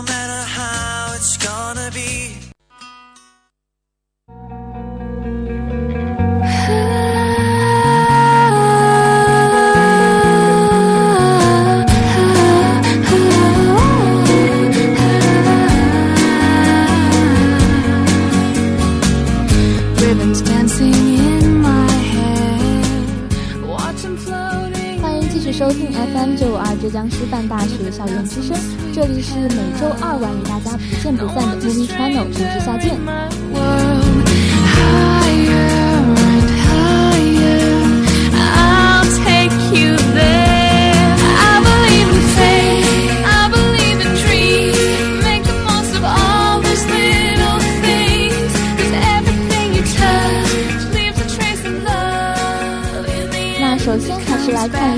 no matter how it's gonna be. 欢迎收听 FM 九五二浙江师范大学校园之声，这里是每周二晚与大家不见不散的 Movie Channel，我是夏见。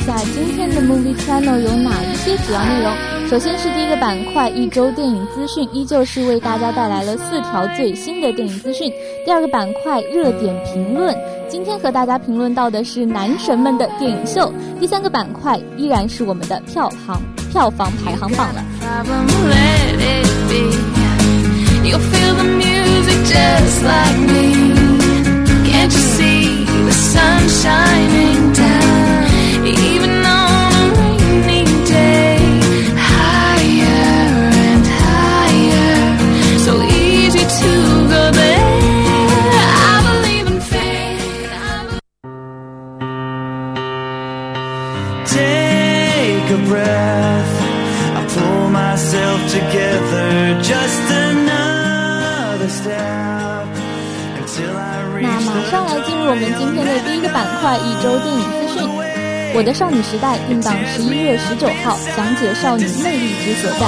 下今天的 Movie Channel 有哪一些主要内容。首先是第一个板块，一周电影资讯，依旧是为大家带来了四条最新的电影资讯。第二个板块，热点评论，今天和大家评论到的是男神们的电影秀。第三个板块依然是我们的票房票房排行榜了。Can't you see the sun shining 那 reach 马上来进入我们今天的第一个板块——一周电影资讯。我的少女时代定档十一月十九号，讲解少女魅力之所在，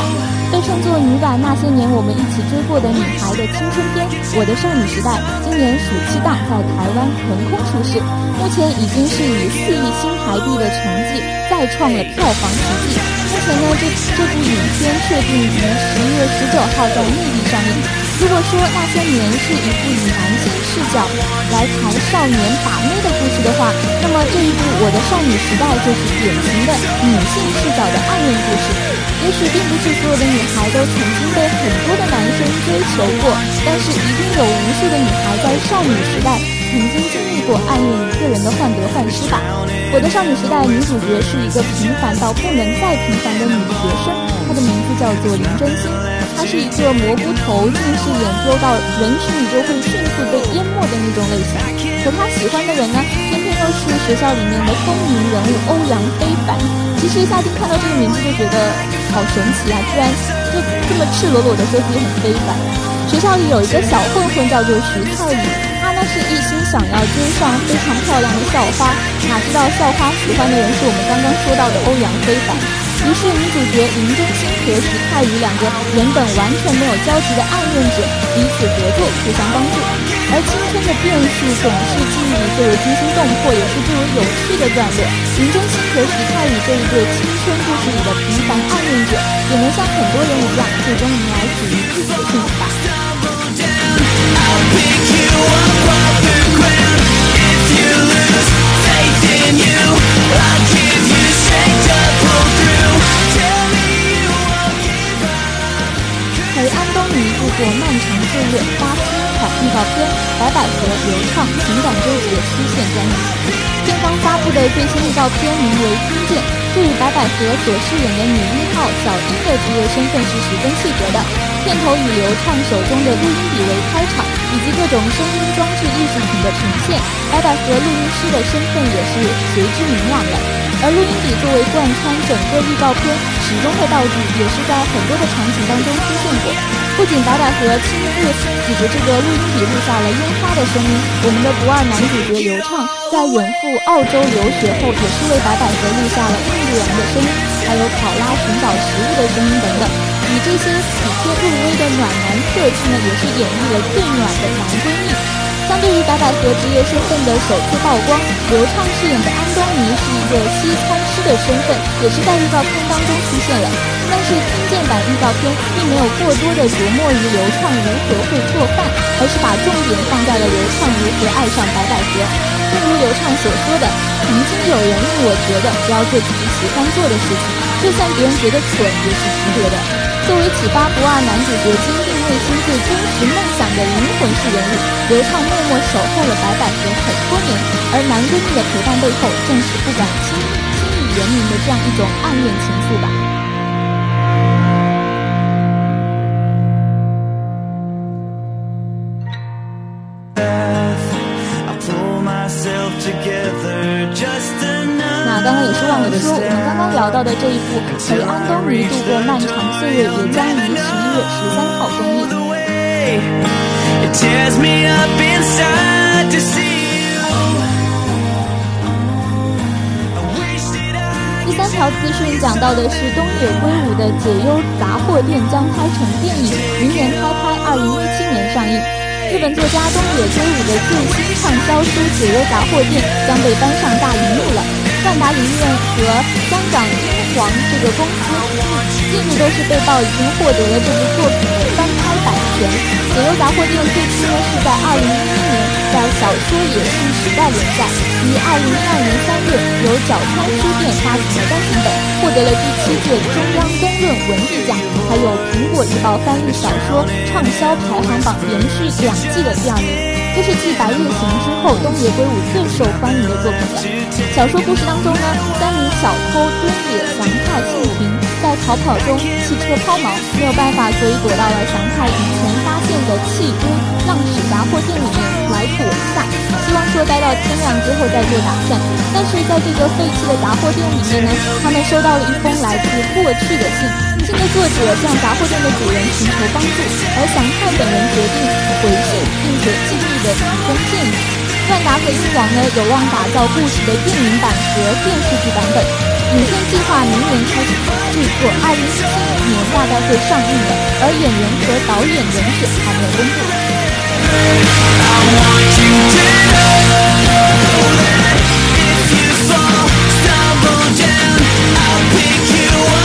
被称作女版那些年我们一起追过的女孩的青春片《我的少女时代》，今年暑期档在台湾横空出世，目前已经是以四亿新台币的成绩再创了票房奇迹。目前呢，这这部影片确定于十一月十九号在内地上映。如果说那些年是一部以男性视角来谈少年把妹的故事的话，那么这一部《我的少女时代》就是典型的女性视角的暗恋故事。也许并不是所有的女孩都曾经被很多的男生追求过，但是一定有无数的女孩在少女时代曾经经历过暗恋一个人的患得患失吧。我的少女时代女主角是一个平凡到不能再平凡的女学生，她的名字叫做林真心。他是一个蘑菇头，近视眼丢到人群里就会迅速被淹没的那种类型。可他喜欢的人呢，偏偏又是学校里面的风云人物欧阳非凡。其实夏天看到这个名字就觉得好神奇啊，居然就这么赤裸裸的说自己很非凡。学校里有一个小混混叫做徐太宇，他呢是一心想要追上非常漂亮的校花，哪知道校花喜欢的人是我们刚刚说到的欧阳非凡。于是女主角林真心和徐太宇两个原本完全没有交集的暗恋者彼此合作，互相帮助。而青春的变数总是记忆里最为惊心动魄，也是最为有趣的段落。林真心和徐太宇这一对青春故事里的平凡暗恋者，也能像很多人一样，最终迎来属于自己的幸福吧。照片名为《听见》，这与白百合所饰演的女一号小樱的职业身份是十分契合的。片头以流畅手中的录音笔为开场，以及各种声音装置艺术品的呈现，白百合录音师的身份也是随之明朗了。而录音笔作为贯穿整个预告片始终的道具，也是在很多的场景当中出现过。不仅白百合亲自举着这个录音笔录下了烟花的声音，我们的不二男主角刘畅在远赴澳洲留学后，也是为白百合录下了印度人的声音，还有考拉寻找食物的声音等等。以以这些体贴入微的暖男特质呢，也是演绎了最暖的男闺蜜。相对于白百合职业身份的首次曝光，刘畅饰演的安东尼是一个西餐师的身份，也是在预告片当中出现了。但是听见版预告片并没有过多的琢磨于刘畅如何会做饭，而是把重点放在了刘畅如何爱上白百合。正如刘畅所说的：“曾经有人令我觉得，只要做自己喜欢做的事情，就算别人觉得蠢，也是值得的。”作为启发不二男主角坚定内心最真实梦想的灵魂式人物，刘畅默默守候了白百合很多年，而男闺蜜的陪伴背后，正是不敢轻易轻易言明的这样一种暗恋情愫吧。找到的这一部陪安东尼度过漫长岁月，也将于十一月十三号公映。it tears me up inside to see you. 第三条资讯讲到的是东野圭吾的《解忧杂货店》将拍成电影，明年开拍，二零一七年上映。日本作家东野圭吾的最新畅销书《解忧杂货店》将被搬上大荧幕了。万达影院和香港英皇这个公司近日都是被曝已经获得了这部作品的翻拍版。权。《解忧杂货店》最初呢是在二零一一年在小说《野性时代》连载，于二零一二年三月由角川书店发行的单行本，获得了第七届中央公论文艺奖，还有苹果日报翻译小说畅销排行榜连续两季的第二名。这是继《白夜行》之后东野圭吾最受欢迎的作品了。小说故事当中呢，三名小偷敦野、祥太、幸平在逃跑中汽车抛锚，没有办法，所以躲到了祥太以前发现的弃堆浪矢杂货店里面来躲一下，希望说待到天亮之后再做打算。但是在这个废弃的杂货店里面呢，他们收到了一封来自过去的信，信的作者向杂货店的主人寻求帮助，而祥太本人决定回信，并且尽力的提供建议。万达和英皇呢有望打造故事的电影版和电视剧版本。影片计划明年开始制作，二零一七年大概会上映的，而演员和导演人选还没有公布。if you fall, stumble down, I'll pick you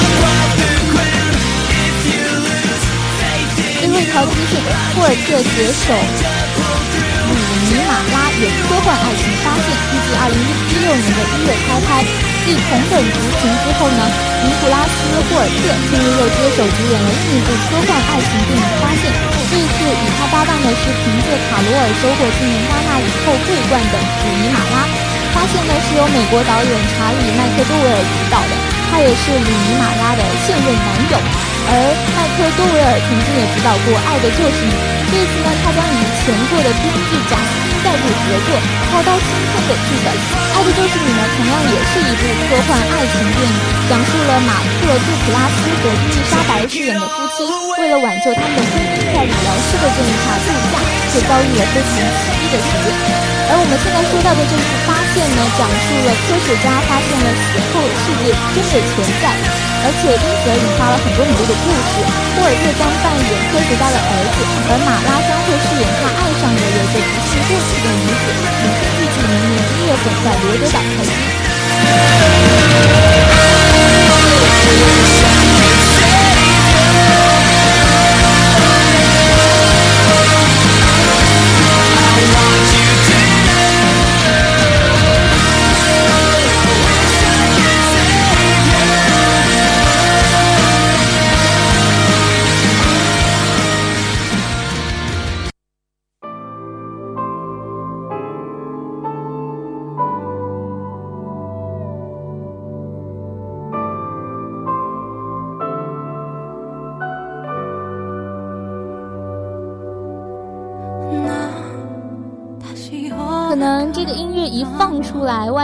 这条资讯，霍尔特携手鲁尼马拉演科幻爱情发现，预计二零一六年的一月开拍。继同本族群之后呢，尼古拉斯·霍尔特近日又接手主演了另一部科幻爱情电影《发现》，这一次与他搭档的是凭借卡罗尔收获今年戛纳影后桂冠的鲁尼马拉。《发现》呢是由美国导演查理·麦克多维尔执导的，他也是鲁尼马拉的现任男友。而克多维尔曾经也指导过《爱的就是你》，这次呢，他将以前作的编剧贾斯再度合作，操刀新添的剧本。《爱的就是你》呢，同样也是一部科幻爱情电影，讲述了马克·杜普拉斯和伊丽莎白饰演的夫妻，为了挽救他们的婚姻，在理疗师的建议下度假，却遭遇了非常奇异的事件。而我们现在说到的这部发现呢，讲述了科学家发现了死后世界真的存在，而且因此而引发了很多很多的故事。霍尔特将扮演科学家的儿子，而马拉将会饰演他爱上的有着不幸过去的女子。影片预计明年一月份在罗德岛开机。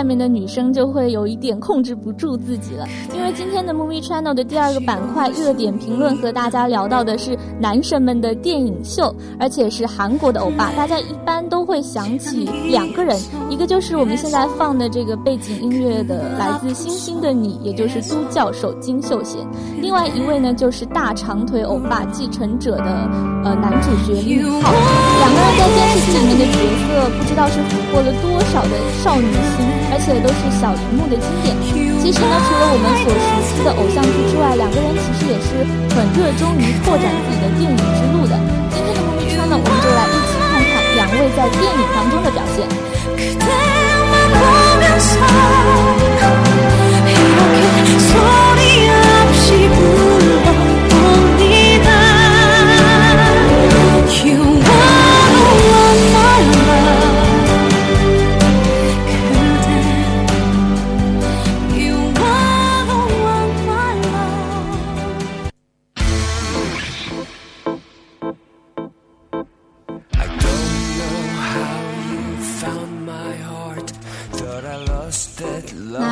面的女生就会有一点控制不住自己了。因为今天的 Movie Channel 的第二个板块热点评论和大家聊到的是男神们的电影秀，而且是韩国的欧巴。大家一般都会想起两个人，一个就是我们现在放的这个背景音乐的《来自星星的你》，也就是都教授金秀贤；另外一位呢，就是大长腿欧巴继承者的呃男主角李敏镐。两个人在电视剧里面的角色，不知道是俘获了多少的少女心，而且都是小荧幕的经典。其实呢，除了我们所熟悉的偶像剧之外，两个人其实也是很热衷于拓展自己的电影之路的。今天的梦一川呢，我们就来一起看看两位在电影当中的表现。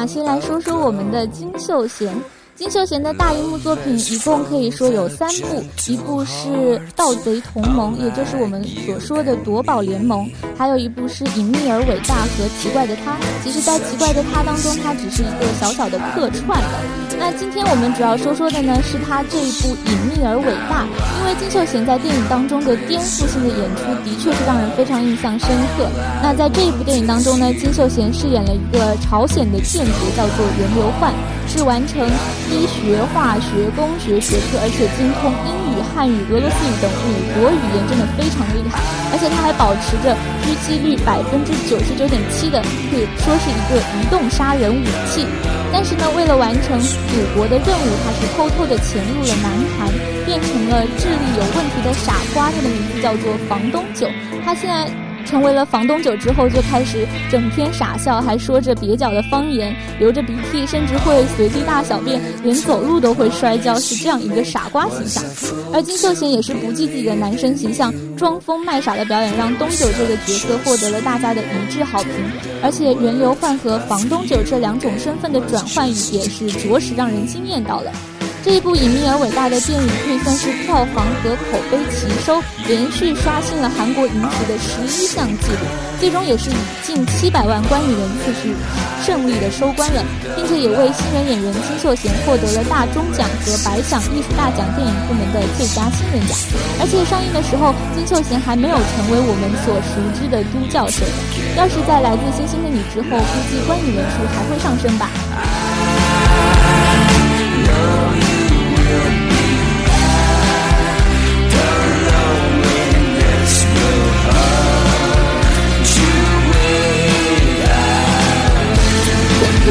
先来说说我们的金秀贤。金秀贤的大荧幕作品一共可以说有三部，一部是《盗贼同盟》，也就是我们所说的夺宝联盟；还有一部是《隐秘而伟大》和《奇怪的他》。其实，在《奇怪的他》当中，他只是一个小小的客串的。那今天我们主要说说的呢，是他这一部《隐秘而伟大》，因为金秀贤在电影当中的颠覆性的演出，的确是让人非常印象深刻。那在这一部电影当中呢，金秀贤饰演了一个朝鲜的间谍，叫做袁流焕，是完成医学、化学、工学学科，而且精通英语、汉语、俄罗斯语等五国语言，真的非常厉害。而且他还保持着狙击率百分之九十九点七的，可以说是一个移动杀人武器。但是呢，为了完成祖国的任务，他是偷偷的潜入了南韩，变成了智力有问题的傻瓜。他的名字叫做房东九。他现在成为了房东九之后，就开始整天傻笑，还说着蹩脚的方言，流着鼻涕，甚至会随地大小便，连走路都会摔跤，是这样一个傻瓜形象。而金秀贤也是不计自己的男生形象，装疯卖傻的表演，让东九这个角色获得了大家的一致好评。而且袁流焕和房东九这两种身份的转换也是着实让人惊艳到了。这一部隐秘而伟大的电影可以算是票房和口碑齐收，连续刷新了韩国影史的十一项纪录，最终也是以近七百万观影人次是胜利的收官了，并且也为新人演员金秀贤获得了大钟奖和百想艺术大奖电影部门的最佳新人奖。而且上映的时候，金秀贤还没有成为我们所熟知的都教授，要是在《来自星星的你》之后，估计观影人数还会上升吧。其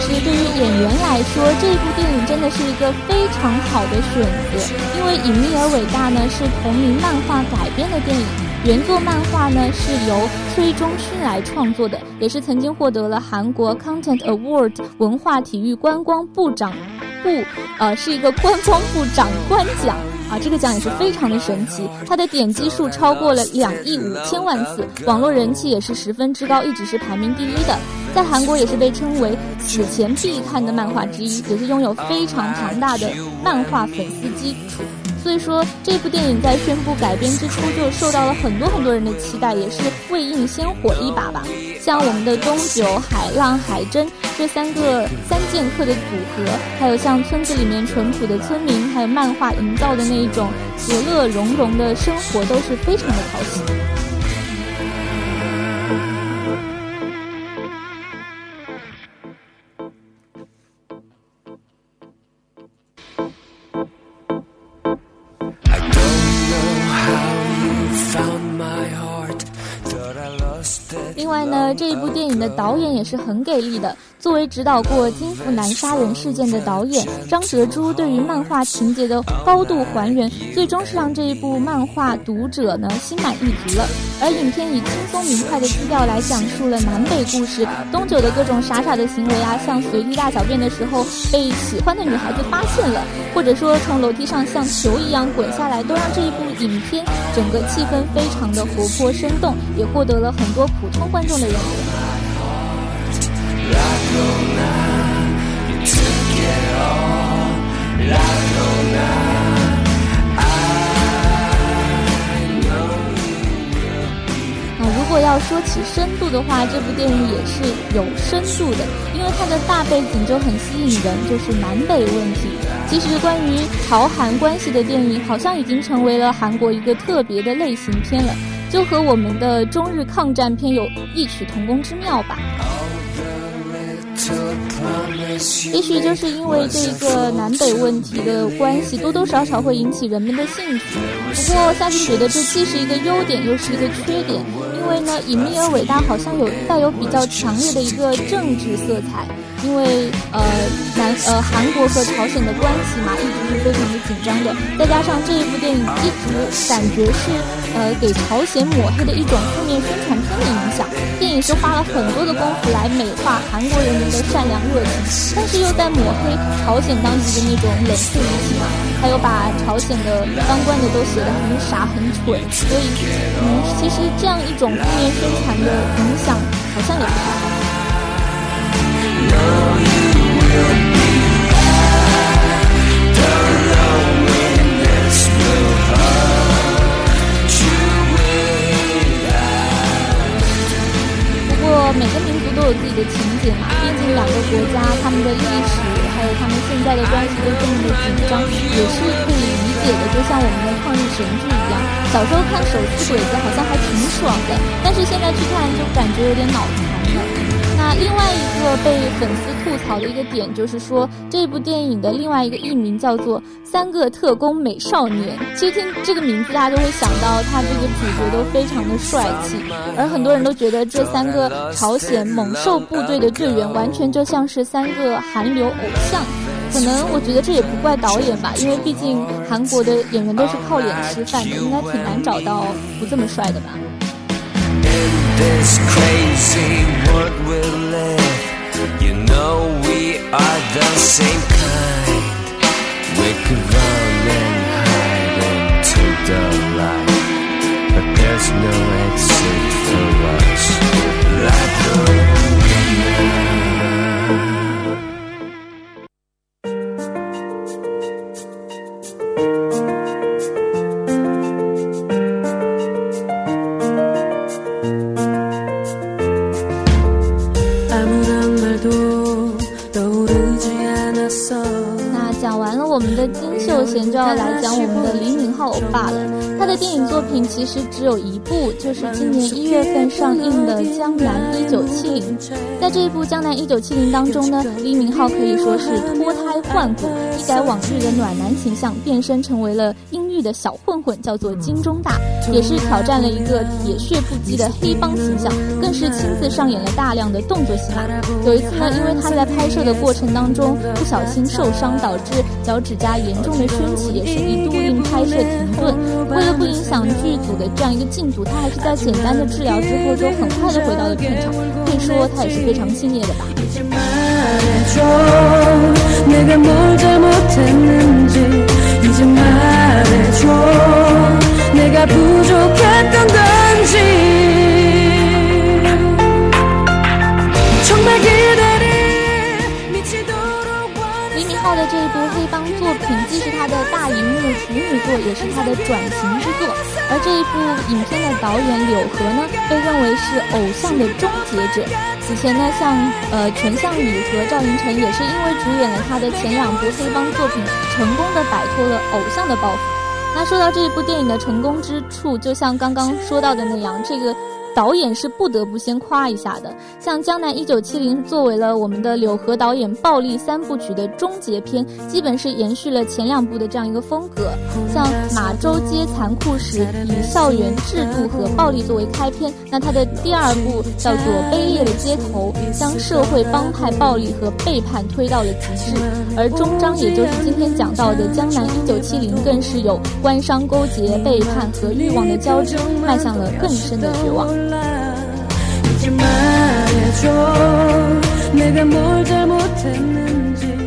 实对于演员来说，这部电影真的是一个非常好的选择，因为《隐秘而伟大》呢是同名漫画改编的电影，原作漫画呢是由崔中勋来创作的，也是曾经获得了韩国 Content Award 文化体育观光部长部，呃，是一个观光部长官奖。啊，这个奖也是非常的神奇，它的点击数超过了两亿五千万次，网络人气也是十分之高，一直是排名第一的。在韩国也是被称为此前必看的漫画之一，也是拥有非常庞大的漫画粉丝基础。所以说，这部电影在宣布改编之初就受到了很多很多人的期待，也是未映先火一把吧。像我们的东九、海浪、海珍这三个三剑客的组合，还有像村子里面淳朴的村民，还有漫画营造的那一种其乐融融的生活，都是非常的讨喜。另外呢，这一部电影的导演也是很给力的。作为指导过金福南杀人事件的导演张哲洙，对于漫画情节的高度还原，最终是让这一部漫画读者呢心满意足了。而影片以轻松明快的基调来讲述了南北故事，东九的各种傻傻的行为啊，像随地大小便的时候被喜欢的女孩子发现了，或者说从楼梯上像球一样滚下来，都让这一部影片整个气氛非常的活泼生动，也获得了很多普通观众的认可。说起深度的话，这部电影也是有深度的，因为它的大背景就很吸引人，就是南北问题。其实关于朝韩关系的电影，好像已经成为了韩国一个特别的类型片了，就和我们的中日抗战片有异曲同工之妙吧。也许就是因为这一个南北问题的关系，多多少少会引起人们的兴趣。不过，夏季觉得这既是一个优点，又是一个缺点，因为呢，隐秘而伟大好像有带有比较强烈的一个政治色彩。因为呃南呃韩国和朝鲜的关系嘛，一直是非常的紧张的，再加上这一部电影一直感觉是呃给朝鲜抹黑的一种负面宣传，电影是花了很多的功夫来美化韩国人民的善良热情，但是又在抹黑朝鲜当局的那种冷酷无情啊，还有把朝鲜的当官的都写得很傻很蠢，所以嗯其实这样一种负面宣传的影响好像也不太好。每个民族都有自己的情节嘛，毕竟两个国家他们的历史还有他们现在的关系都这么的紧张，也是可以理解的。就像我们的抗日神剧一样，小时候看手撕鬼子好像还挺爽的，但是现在去看就感觉有点脑残。那另外一个被粉丝吐槽的一个点，就是说这部电影的另外一个译名叫做《三个特工美少年》。其实听这个名字，大家都会想到他这个主角都非常的帅气，而很多人都觉得这三个朝鲜猛兽部队的队员完全就像是三个韩流偶像。可能我觉得这也不怪导演吧，因为毕竟韩国的演员都是靠脸吃饭的，应该挺难找到不这么帅的吧。This crazy world we live. You know we are the same kind. We could run and hide into the light, but there's no exit for us. Like the 罢了。他的电影作品其实只有一部，就是今年一月份上映的《江南一九七零》。在这一部《江南一九七零》当中呢，李敏镐可以说是脱胎换骨，一改往日的暖男形象，变身成为了阴郁的小混混，叫做金钟大，也是挑战了一个铁血不羁的黑帮形象，更是亲自上演了大量的动作戏码。有一次呢，因为他在拍摄的过程当中不小心受伤，导致脚趾甲严重的升起，也是一度令拍摄停顿。为了不影响剧组的这样一个进度，他还是在简单的治疗之后就很快的回到了片场。可以说他也是非常敬业的吧。 이제 말해줘 내가 뭘 잘못했는지 이제 말해줘 내가 부족했던 건지 정말 기다리 미치도록 李敏镐的这一部黑帮作品，既是他的大荧幕处女作，也是他的转型之作。而这一部影片的导演柳河呢，被认为是偶像的终结者。 此前呢，像呃全相宇和赵寅成也是因为主演了他的前两部黑帮作品，成功的摆脱了偶像的包袱。那说到这部电影的成功之处，就像刚刚说到的那样，这个导演是不得不先夸一下的。像《江南一九七零》作为了我们的柳河导演暴力三部曲的终结篇，基本是延续了前两部的这样一个风格。像《马州街残酷史》以校园制度和暴力作为开篇，那它的第二部叫做《卑劣的街头》，将社会帮派暴力和背叛推到了极致。而终章，也就是今天讲到的《江南一九七零》，更是有官商勾结、背叛和欲望的交织，迈向了更深的绝望。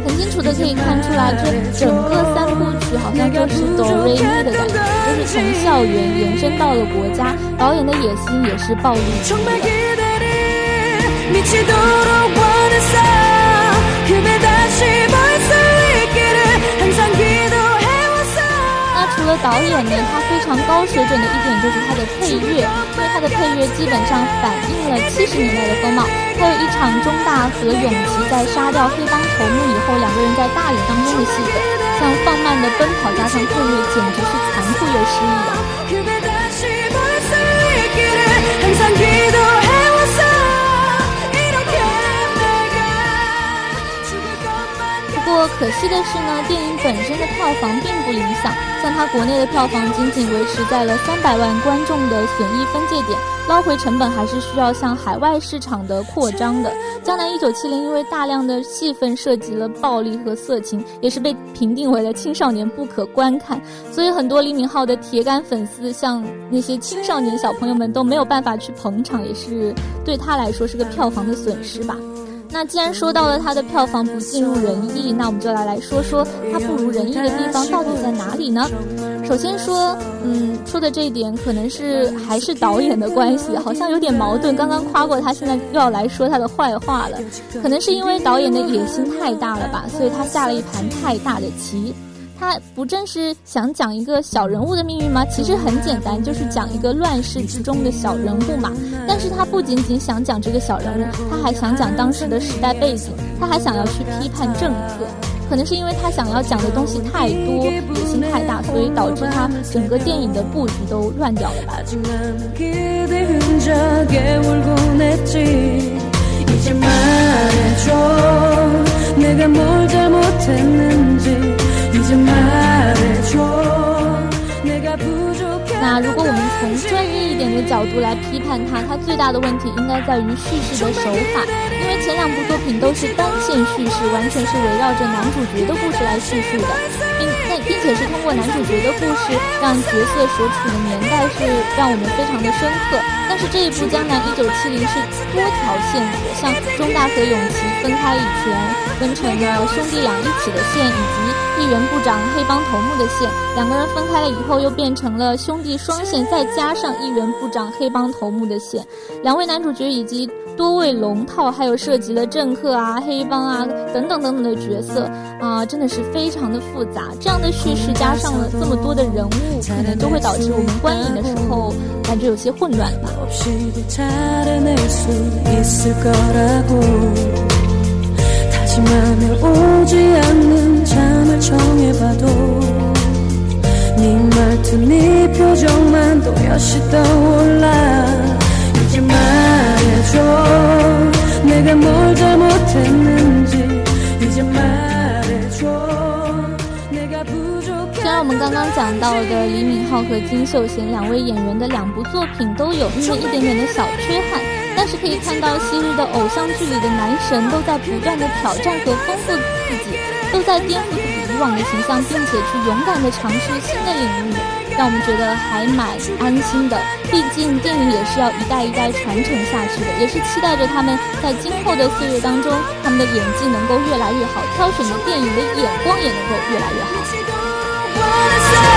很清楚的可以看出来，这整个三部曲好像就是哆瑞咪的感觉，就是从校园延伸到了国家。导演的野心也是暴力极정말的。了导演呢，他非常高水准的一点就是他的配乐，因为他的配乐基本上反映了七十年代的风貌。还有一场中大和永琪在杀掉黑帮头目以后，两个人在大雨当中的戏份，像放慢的奔跑加上配乐，简直是残酷又诗意啊！不过可惜的是呢，电影本身的票房并不理想，像它国内的票房仅仅维持在了三百万观众的损益分界点，捞回成本还是需要向海外市场的扩张的。《江南一九七零》因为大量的戏份涉及了暴力和色情，也是被评定为了青少年不可观看，所以很多李敏镐的铁杆粉丝，像那些青少年小朋友们都没有办法去捧场，也是对他来说是个票房的损失吧。那既然说到了它的票房不尽如人意，那我们就来来说说它不如人意的地方到底在哪里呢？首先说，嗯，说的这一点可能是还是导演的关系，好像有点矛盾。刚刚夸过他，现在又要来说他的坏话了，可能是因为导演的野心太大了吧，所以他下了一盘太大的棋。他不正是想讲一个小人物的命运吗？其实很简单，就是讲一个乱世之中的小人物嘛。但是他不仅仅想讲这个小人物，他还想讲当时的时代背景，他还想要去批判政客。可能是因为他想要讲的东西太多，野心太大，所以导致他整个电影的布局都乱掉了吧。那如果我们从专业一点的角度来批判它，它最大的问题应该在于叙事的手法，因为前两部作品都是单线叙事，完全是围绕着男主角的故事来叙述的，并那并且是通过男主角的故事，让角色所处的年代是让我们非常的深刻。但是这一部《江南一九七零》是多条线索，像中大和永琪分开以前分成了兄弟俩一起的线，以及议员部长黑帮头目的线，两个人分开了以后又变成了兄弟双线，再加上议员部长黑帮头目的线，两位男主角以及多位龙套，还有涉及了政客啊、黑帮啊等等等等的角色啊，真的是非常的复杂。这样的叙事加上了这么多的人物，可能就会导致我们观影的时候感觉有些混乱吧。 없이도 잘해낼 수 있을 거라고 다시 맘에 오지 않는 잠을 청해봐도 네 말투 네 표정만 또렷이 떠올라 이제 말 let's go 虽然我们刚刚讲到的李敏镐和金秀贤两位演员的两部作品都有那么一点点的小缺憾，但是可以看到昔日的偶像剧里的男神都在不断的挑战和丰富自己，都在颠覆自己以往的形象，并且去勇敢的尝试新的领域。让我们觉得还蛮安心的。毕竟电影也是要一代一代传承下去的，也是期待着他们在今后的岁月当中，他们的演技能够越来越好，挑选的电影的眼光也能够越来越好。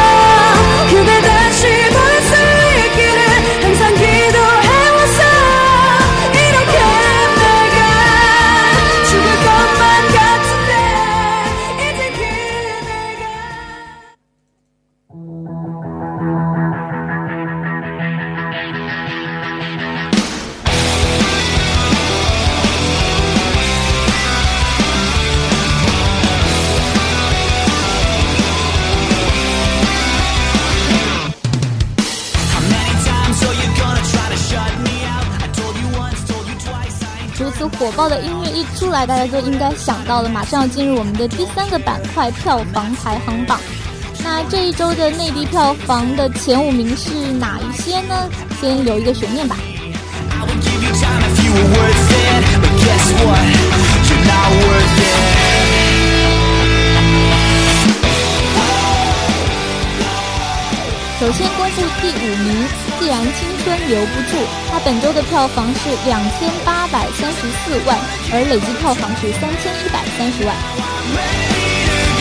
如此火爆的音乐一出来，大家就应该想到了，马上要进入我们的第三个板块——票房排行榜。那这一周的内地票房的前五名是哪一些呢？先留一个悬念吧。首先公布第五名，《既然青春留不住》，它本周的票房是两千八百三十四万，而累计票房是三千一百三十万。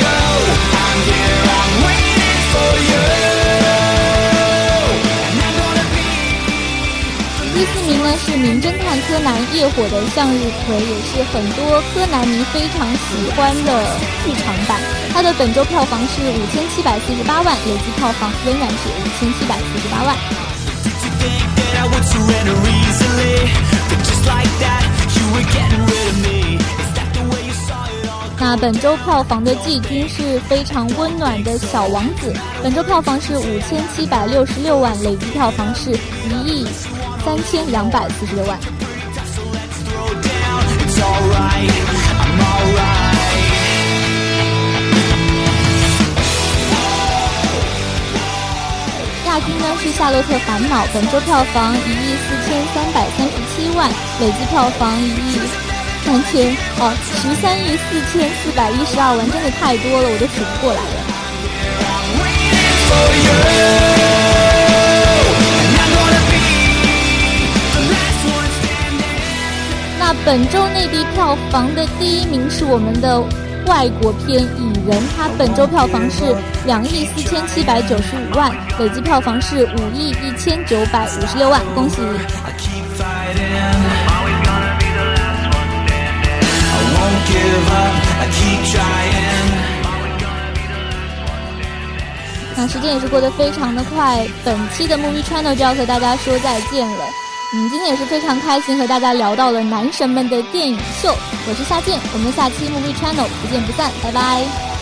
I'm here, I'm waiting for you. I'm gonna be 第四名呢是《名侦探柯南：夜火的向日葵》，也是很多柯南迷非常喜欢的剧场版。它的本周票房是五千七百四十八万，累计票房仍然是五千七百四十八万。那本周票房的季军是非常温暖的小王子，本周票房是五千七百六十六万，累计票房是一亿三千两百四十六万。亚军呢是《夏洛特烦恼》，本周票房一亿四千三百三十七万，累计票房一亿三千哦十三亿四千四百一十二万，真的太多了，我都数不过来了。那本周内地票房的第一名是我们的外国片《蚁人》，它本周票房是两亿四千七百九十五万，累计票房是五亿一千九百五十六万，恭喜！I keep fighting. Always gonna be the last one standing. I won't give up. I keep trying. 那时间也是过得非常的快，本期的 Movie Channel 就要和大家说再见了。嗯，今天也是非常开心和大家聊到了男神们的电影秀。我是夏静，我们下期 Movie Channel 不见不散，拜拜。